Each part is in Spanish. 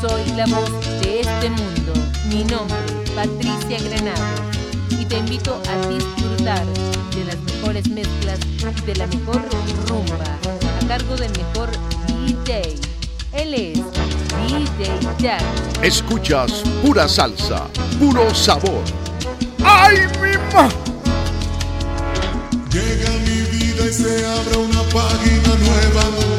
Soy la voz de este mundo. Mi nombre, Patricia Granado. Y te invito a disfrutar de las mejores mezclas de la mejor rumba a cargo del mejor DJ. Él es DJ Jack. Escuchas pura salsa, puro sabor. ¡Ay, mi ma! Llega mi vida y se abre una página nueva.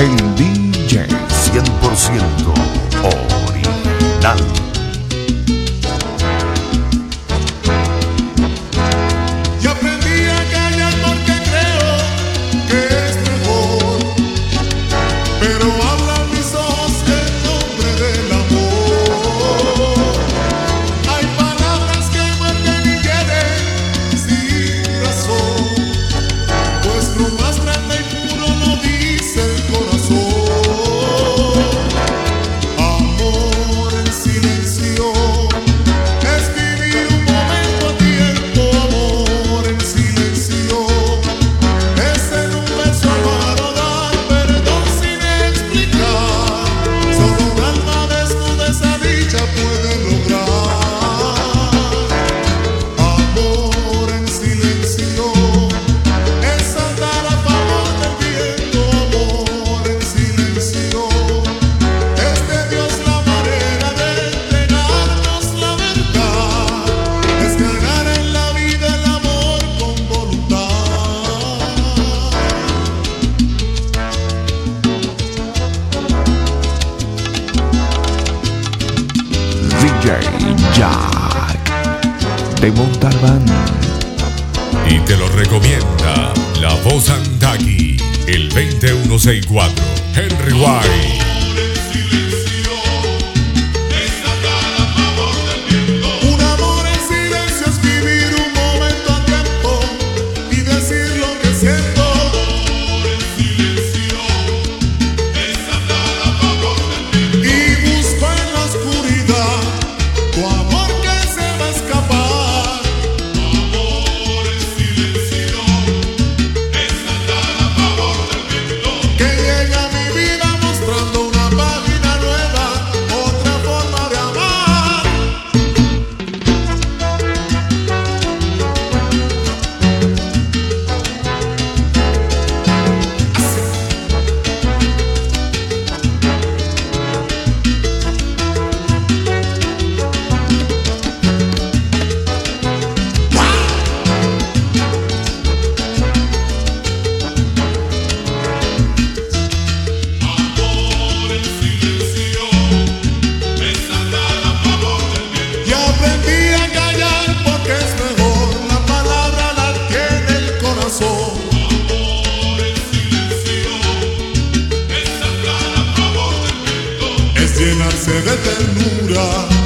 el DJ 100% original. de Montalbán. Y te lo recomienda la voz Antaki, el 2164, Henry White. Ternura,